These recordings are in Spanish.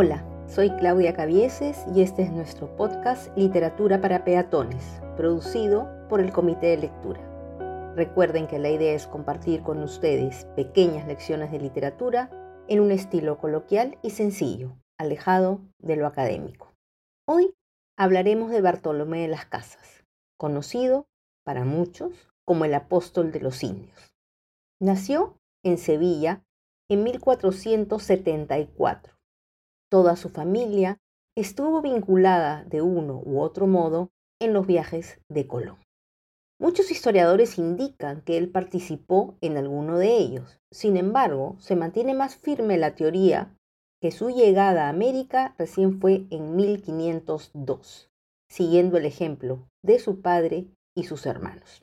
Hola, soy Claudia Cavieses y este es nuestro podcast Literatura para Peatones, producido por el Comité de Lectura. Recuerden que la idea es compartir con ustedes pequeñas lecciones de literatura en un estilo coloquial y sencillo, alejado de lo académico. Hoy hablaremos de Bartolomé de las Casas, conocido para muchos como el apóstol de los indios. Nació en Sevilla en 1474 Toda su familia estuvo vinculada de uno u otro modo en los viajes de Colón. Muchos historiadores indican que él participó en alguno de ellos. Sin embargo, se mantiene más firme la teoría que su llegada a América recién fue en 1502, siguiendo el ejemplo de su padre y sus hermanos.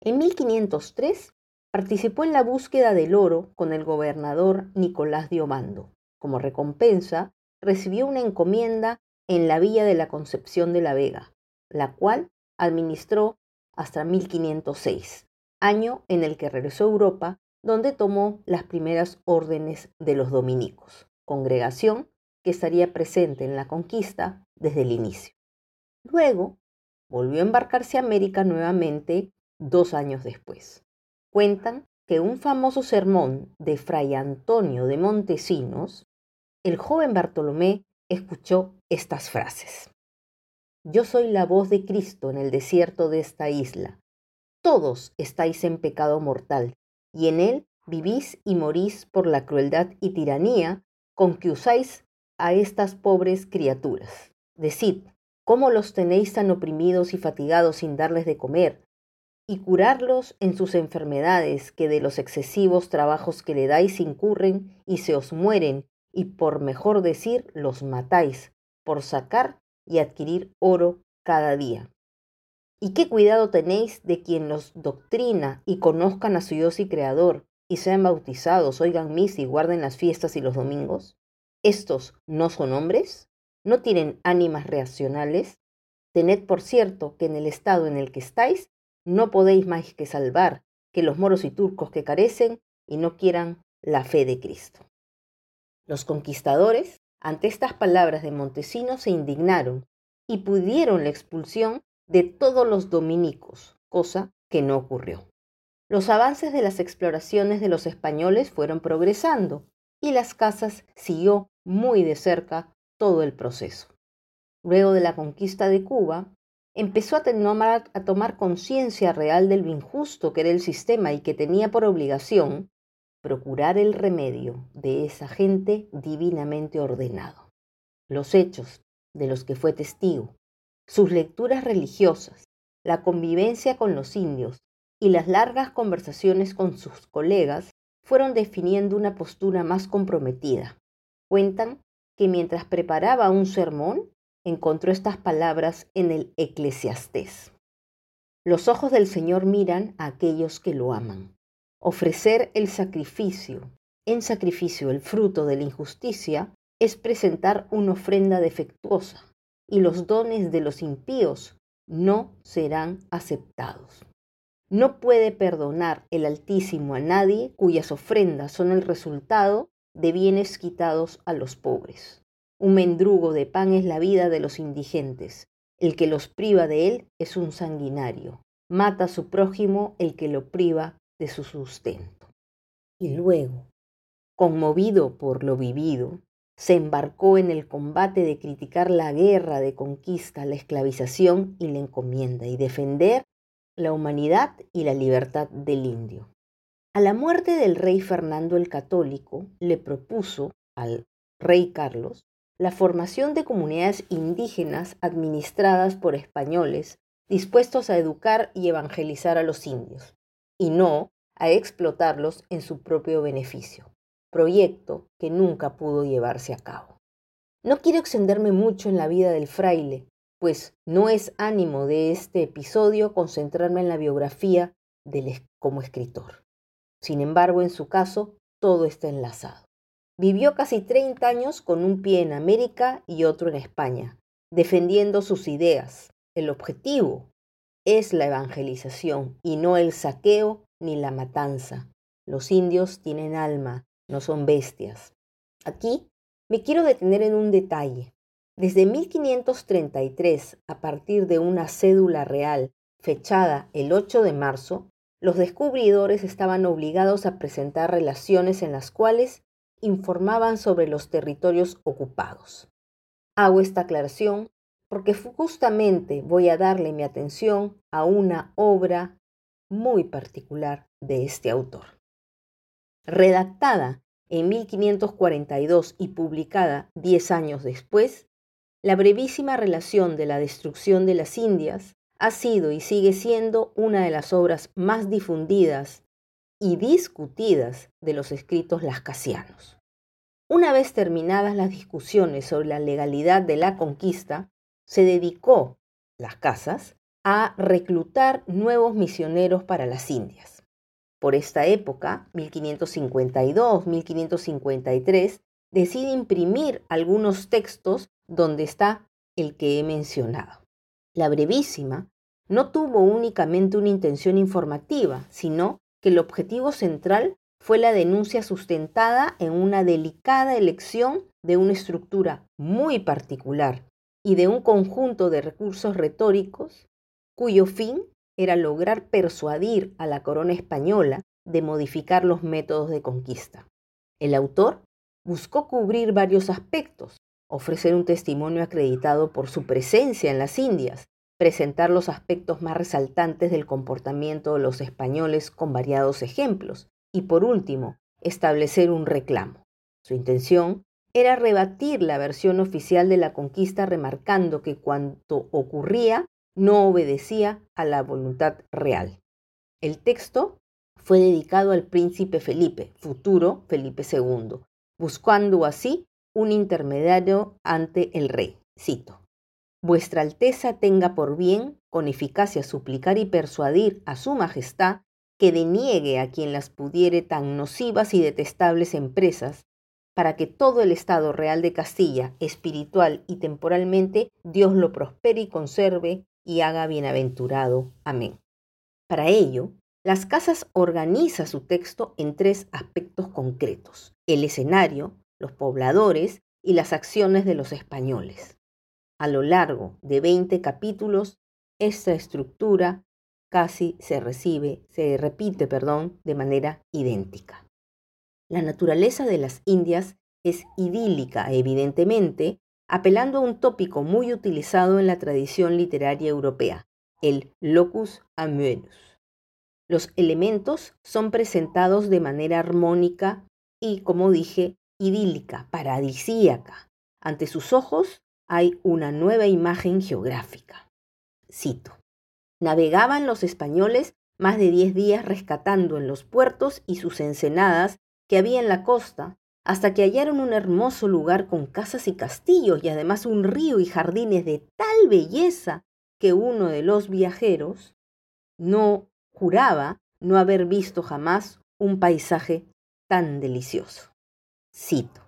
En 1503 participó en la búsqueda del oro con el gobernador Nicolás de. Como recompensa, recibió una encomienda en la Villa de la Concepción de la Vega, la cual administró hasta 1506, año en el que regresó a Europa, donde tomó las primeras órdenes de los dominicos, congregación que estaría presente en la conquista desde el inicio. Luego, volvió a embarcarse a América nuevamente dos años después. Cuentan que un famoso sermón de Fray Antonio de Montesinos el joven Bartolomé escuchó estas frases. Yo soy la voz de Cristo en el desierto de esta isla. Todos estáis en pecado mortal, y en él vivís y morís por la crueldad y tiranía con que usáis a estas pobres criaturas. Decid, ¿cómo los tenéis tan oprimidos y fatigados sin darles de comer? Y curarlos en sus enfermedades que de los excesivos trabajos que le dais incurren y se os mueren y por mejor decir los matáis, por sacar y adquirir oro cada día. ¿Y qué cuidado tenéis de quien los doctrina y conozcan a su Dios y Creador, y sean bautizados, oigan misa y guarden las fiestas y los domingos? ¿Estos no son hombres? ¿No tienen ánimas reaccionales? Tened por cierto que en el estado en el que estáis no podéis más que salvar que los moros y turcos que carecen y no quieran la fe de Cristo. Los conquistadores, ante estas palabras de Montesinos, se indignaron y pudieron la expulsión de todos los dominicos, cosa que no ocurrió. Los avances de las exploraciones de los españoles fueron progresando y las casas siguió muy de cerca todo el proceso. Luego de la conquista de Cuba, empezó a, a tomar conciencia real del lo injusto que era el sistema y que tenía por obligación procurar el remedio de esa gente divinamente ordenado. Los hechos de los que fue testigo, sus lecturas religiosas, la convivencia con los indios y las largas conversaciones con sus colegas fueron definiendo una postura más comprometida. Cuentan que mientras preparaba un sermón, encontró estas palabras en el Eclesiastés. Los ojos del Señor miran a aquellos que lo aman. Ofrecer el sacrificio, en sacrificio el fruto de la injusticia, es presentar una ofrenda defectuosa, y los dones de los impíos no serán aceptados. No puede perdonar el Altísimo a nadie cuyas ofrendas son el resultado de bienes quitados a los pobres. Un mendrugo de pan es la vida de los indigentes. El que los priva de él es un sanguinario. Mata a su prójimo el que lo priva de su sustento. Y luego, conmovido por lo vivido, se embarcó en el combate de criticar la guerra de conquista, la esclavización y la encomienda, y defender la humanidad y la libertad del indio. A la muerte del rey Fernando el Católico, le propuso al rey Carlos la formación de comunidades indígenas administradas por españoles dispuestos a educar y evangelizar a los indios y no a explotarlos en su propio beneficio, proyecto que nunca pudo llevarse a cabo. No quiero extenderme mucho en la vida del fraile, pues no es ánimo de este episodio concentrarme en la biografía del, como escritor. Sin embargo, en su caso, todo está enlazado. Vivió casi 30 años con un pie en América y otro en España, defendiendo sus ideas. El objetivo es la evangelización y no el saqueo ni la matanza. Los indios tienen alma, no son bestias. Aquí me quiero detener en un detalle. Desde 1533, a partir de una cédula real fechada el 8 de marzo, los descubridores estaban obligados a presentar relaciones en las cuales informaban sobre los territorios ocupados. Hago esta aclaración porque justamente voy a darle mi atención a una obra muy particular de este autor. Redactada en 1542 y publicada diez años después, la brevísima relación de la destrucción de las Indias ha sido y sigue siendo una de las obras más difundidas y discutidas de los escritos lascasianos. Una vez terminadas las discusiones sobre la legalidad de la conquista, se dedicó, las casas, a reclutar nuevos misioneros para las Indias. Por esta época, 1552-1553, decide imprimir algunos textos donde está el que he mencionado. La brevísima no tuvo únicamente una intención informativa, sino que el objetivo central fue la denuncia sustentada en una delicada elección de una estructura muy particular y de un conjunto de recursos retóricos cuyo fin era lograr persuadir a la corona española de modificar los métodos de conquista. El autor buscó cubrir varios aspectos, ofrecer un testimonio acreditado por su presencia en las Indias, presentar los aspectos más resaltantes del comportamiento de los españoles con variados ejemplos y, por último, establecer un reclamo. Su intención era rebatir la versión oficial de la conquista remarcando que cuanto ocurría no obedecía a la voluntad real. El texto fue dedicado al príncipe Felipe, futuro Felipe II, buscando así un intermediario ante el rey. Cito. Vuestra Alteza tenga por bien con eficacia suplicar y persuadir a su Majestad que deniegue a quien las pudiere tan nocivas y detestables empresas para que todo el Estado Real de Castilla, espiritual y temporalmente, Dios lo prospere y conserve y haga bienaventurado. Amén. Para ello, las casas organiza su texto en tres aspectos concretos, el escenario, los pobladores y las acciones de los españoles. A lo largo de 20 capítulos, esta estructura casi se recibe, se repite, perdón, de manera idéntica. La naturaleza de las Indias es idílica, evidentemente, apelando a un tópico muy utilizado en la tradición literaria europea, el locus amoenus. Los elementos son presentados de manera armónica y, como dije, idílica, paradisíaca. Ante sus ojos hay una nueva imagen geográfica. Cito. Navegaban los españoles más de diez días rescatando en los puertos y sus ensenadas que había en la costa, hasta que hallaron un hermoso lugar con casas y castillos y además un río y jardines de tal belleza que uno de los viajeros no juraba no haber visto jamás un paisaje tan delicioso. Cito.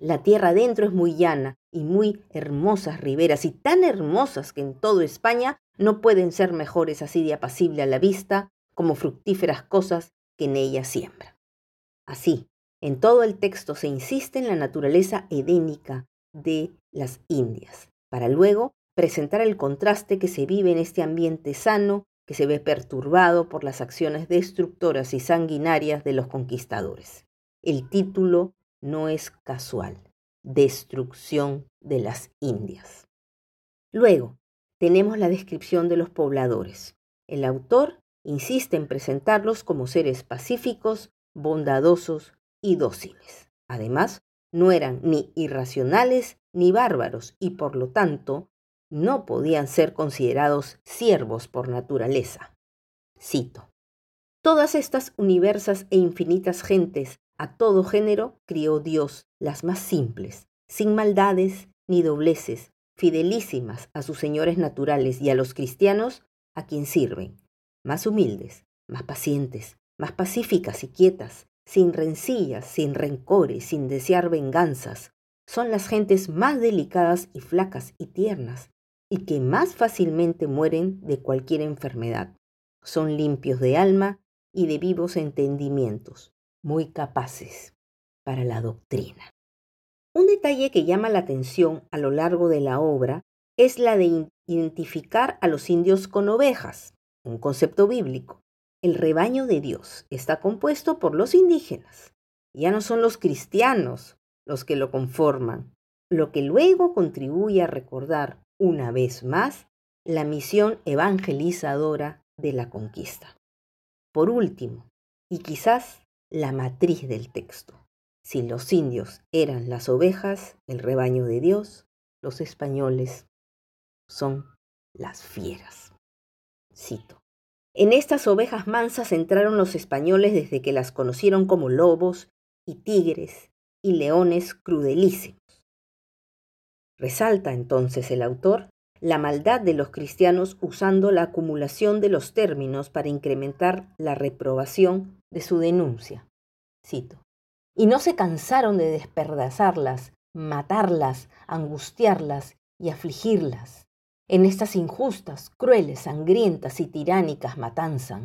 La tierra adentro es muy llana y muy hermosas riberas y tan hermosas que en toda España no pueden ser mejores así de apacible a la vista como fructíferas cosas que en ella siembra. Así, en todo el texto se insiste en la naturaleza edénica de las Indias, para luego presentar el contraste que se vive en este ambiente sano, que se ve perturbado por las acciones destructoras y sanguinarias de los conquistadores. El título no es casual, Destrucción de las Indias. Luego, tenemos la descripción de los pobladores. El autor insiste en presentarlos como seres pacíficos, bondadosos y dóciles. Además, no eran ni irracionales ni bárbaros y por lo tanto no podían ser considerados siervos por naturaleza. Cito. Todas estas universas e infinitas gentes a todo género crió Dios, las más simples, sin maldades ni dobleces, fidelísimas a sus señores naturales y a los cristianos a quien sirven, más humildes, más pacientes, más pacíficas y quietas, sin rencillas, sin rencores, sin desear venganzas. Son las gentes más delicadas y flacas y tiernas, y que más fácilmente mueren de cualquier enfermedad. Son limpios de alma y de vivos entendimientos, muy capaces para la doctrina. Un detalle que llama la atención a lo largo de la obra es la de identificar a los indios con ovejas, un concepto bíblico. El rebaño de Dios está compuesto por los indígenas. Ya no son los cristianos los que lo conforman, lo que luego contribuye a recordar una vez más la misión evangelizadora de la conquista. Por último, y quizás la matriz del texto, si los indios eran las ovejas, el rebaño de Dios, los españoles son las fieras. Cito. En estas ovejas mansas entraron los españoles desde que las conocieron como lobos y tigres y leones crudelísimos. Resalta entonces el autor la maldad de los cristianos usando la acumulación de los términos para incrementar la reprobación de su denuncia. Cito. Y no se cansaron de desperdazarlas, matarlas, angustiarlas y afligirlas. En estas injustas, crueles, sangrientas y tiránicas matanzas.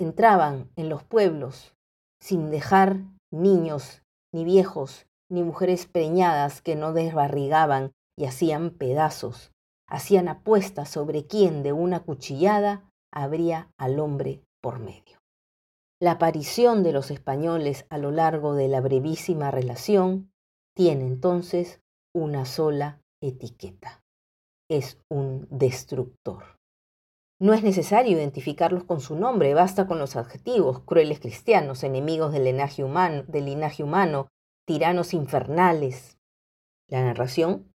Entraban en los pueblos sin dejar niños, ni viejos, ni mujeres preñadas que no desbarrigaban y hacían pedazos, hacían apuestas sobre quién de una cuchillada habría al hombre por medio. La aparición de los españoles a lo largo de la brevísima relación tiene entonces una sola etiqueta. Es un destructor. No es necesario identificarlos con su nombre, basta con los adjetivos crueles cristianos, enemigos del linaje humano, del linaje humano tiranos infernales. La narración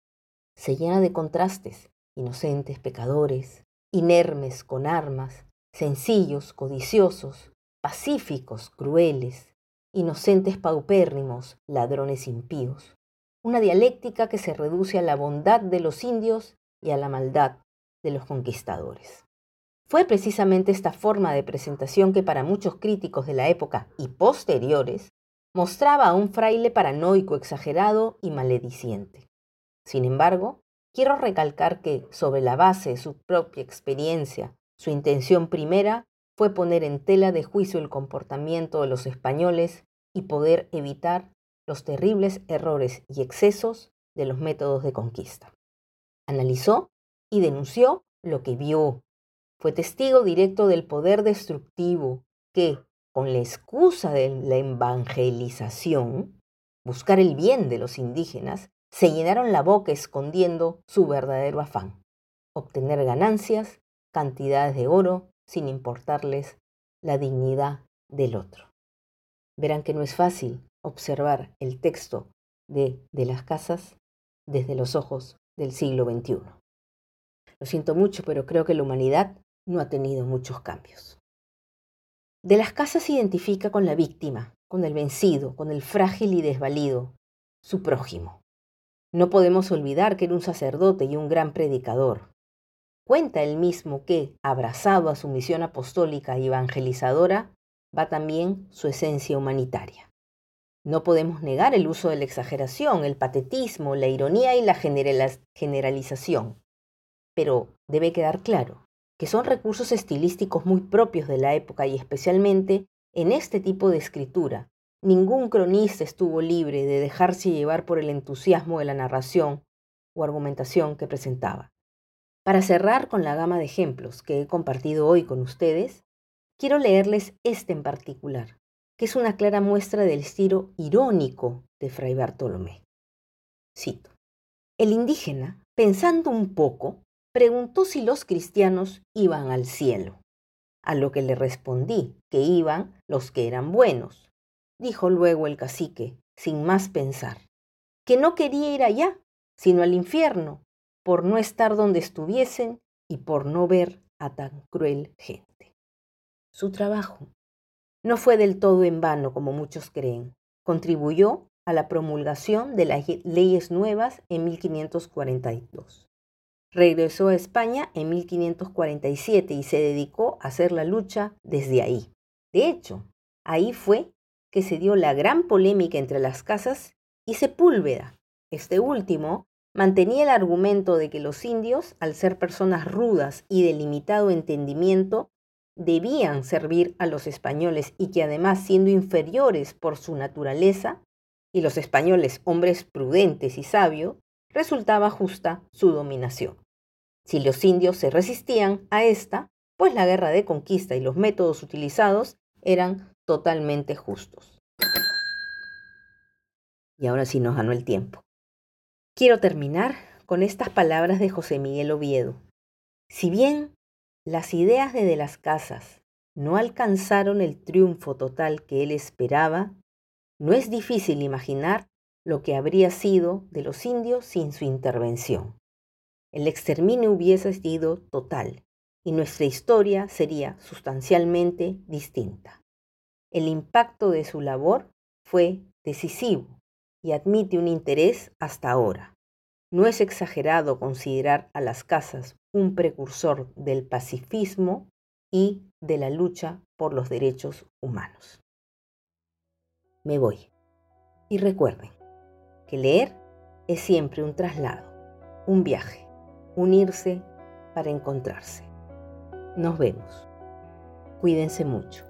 se llena de contrastes inocentes pecadores, inermes con armas, sencillos, codiciosos, pacíficos, crueles, inocentes paupérrimos, ladrones impíos. Una dialéctica que se reduce a la bondad de los indios y a la maldad de los conquistadores. Fue precisamente esta forma de presentación que para muchos críticos de la época y posteriores mostraba a un fraile paranoico, exagerado y malediciente. Sin embargo, Quiero recalcar que, sobre la base de su propia experiencia, su intención primera fue poner en tela de juicio el comportamiento de los españoles y poder evitar los terribles errores y excesos de los métodos de conquista. Analizó y denunció lo que vio. Fue testigo directo del poder destructivo que, con la excusa de la evangelización, buscar el bien de los indígenas, se llenaron la boca escondiendo su verdadero afán, obtener ganancias, cantidades de oro, sin importarles la dignidad del otro. Verán que no es fácil observar el texto de, de las casas desde los ojos del siglo XXI. Lo siento mucho, pero creo que la humanidad no ha tenido muchos cambios. De las casas se identifica con la víctima, con el vencido, con el frágil y desvalido, su prójimo. No podemos olvidar que era un sacerdote y un gran predicador. Cuenta él mismo que, abrazado a su misión apostólica y evangelizadora, va también su esencia humanitaria. No podemos negar el uso de la exageración, el patetismo, la ironía y la generalización. Pero debe quedar claro que son recursos estilísticos muy propios de la época y especialmente en este tipo de escritura, Ningún cronista estuvo libre de dejarse llevar por el entusiasmo de la narración o argumentación que presentaba. Para cerrar con la gama de ejemplos que he compartido hoy con ustedes, quiero leerles este en particular, que es una clara muestra del estilo irónico de Fray Bartolomé. Cito. El indígena, pensando un poco, preguntó si los cristianos iban al cielo, a lo que le respondí que iban los que eran buenos dijo luego el cacique, sin más pensar, que no quería ir allá, sino al infierno, por no estar donde estuviesen y por no ver a tan cruel gente. Su trabajo no fue del todo en vano, como muchos creen. Contribuyó a la promulgación de las leyes nuevas en 1542. Regresó a España en 1547 y se dedicó a hacer la lucha desde ahí. De hecho, ahí fue que se dio la gran polémica entre las casas y Sepúlveda. Este último mantenía el argumento de que los indios, al ser personas rudas y de limitado entendimiento, debían servir a los españoles y que además siendo inferiores por su naturaleza, y los españoles hombres prudentes y sabios, resultaba justa su dominación. Si los indios se resistían a esta, pues la guerra de conquista y los métodos utilizados eran totalmente justos. Y ahora sí nos ganó el tiempo. Quiero terminar con estas palabras de José Miguel Oviedo. Si bien las ideas de De las Casas no alcanzaron el triunfo total que él esperaba, no es difícil imaginar lo que habría sido de los indios sin su intervención. El exterminio hubiese sido total y nuestra historia sería sustancialmente distinta. El impacto de su labor fue decisivo y admite un interés hasta ahora. No es exagerado considerar a las casas un precursor del pacifismo y de la lucha por los derechos humanos. Me voy. Y recuerden que leer es siempre un traslado, un viaje, unirse para encontrarse. Nos vemos. Cuídense mucho.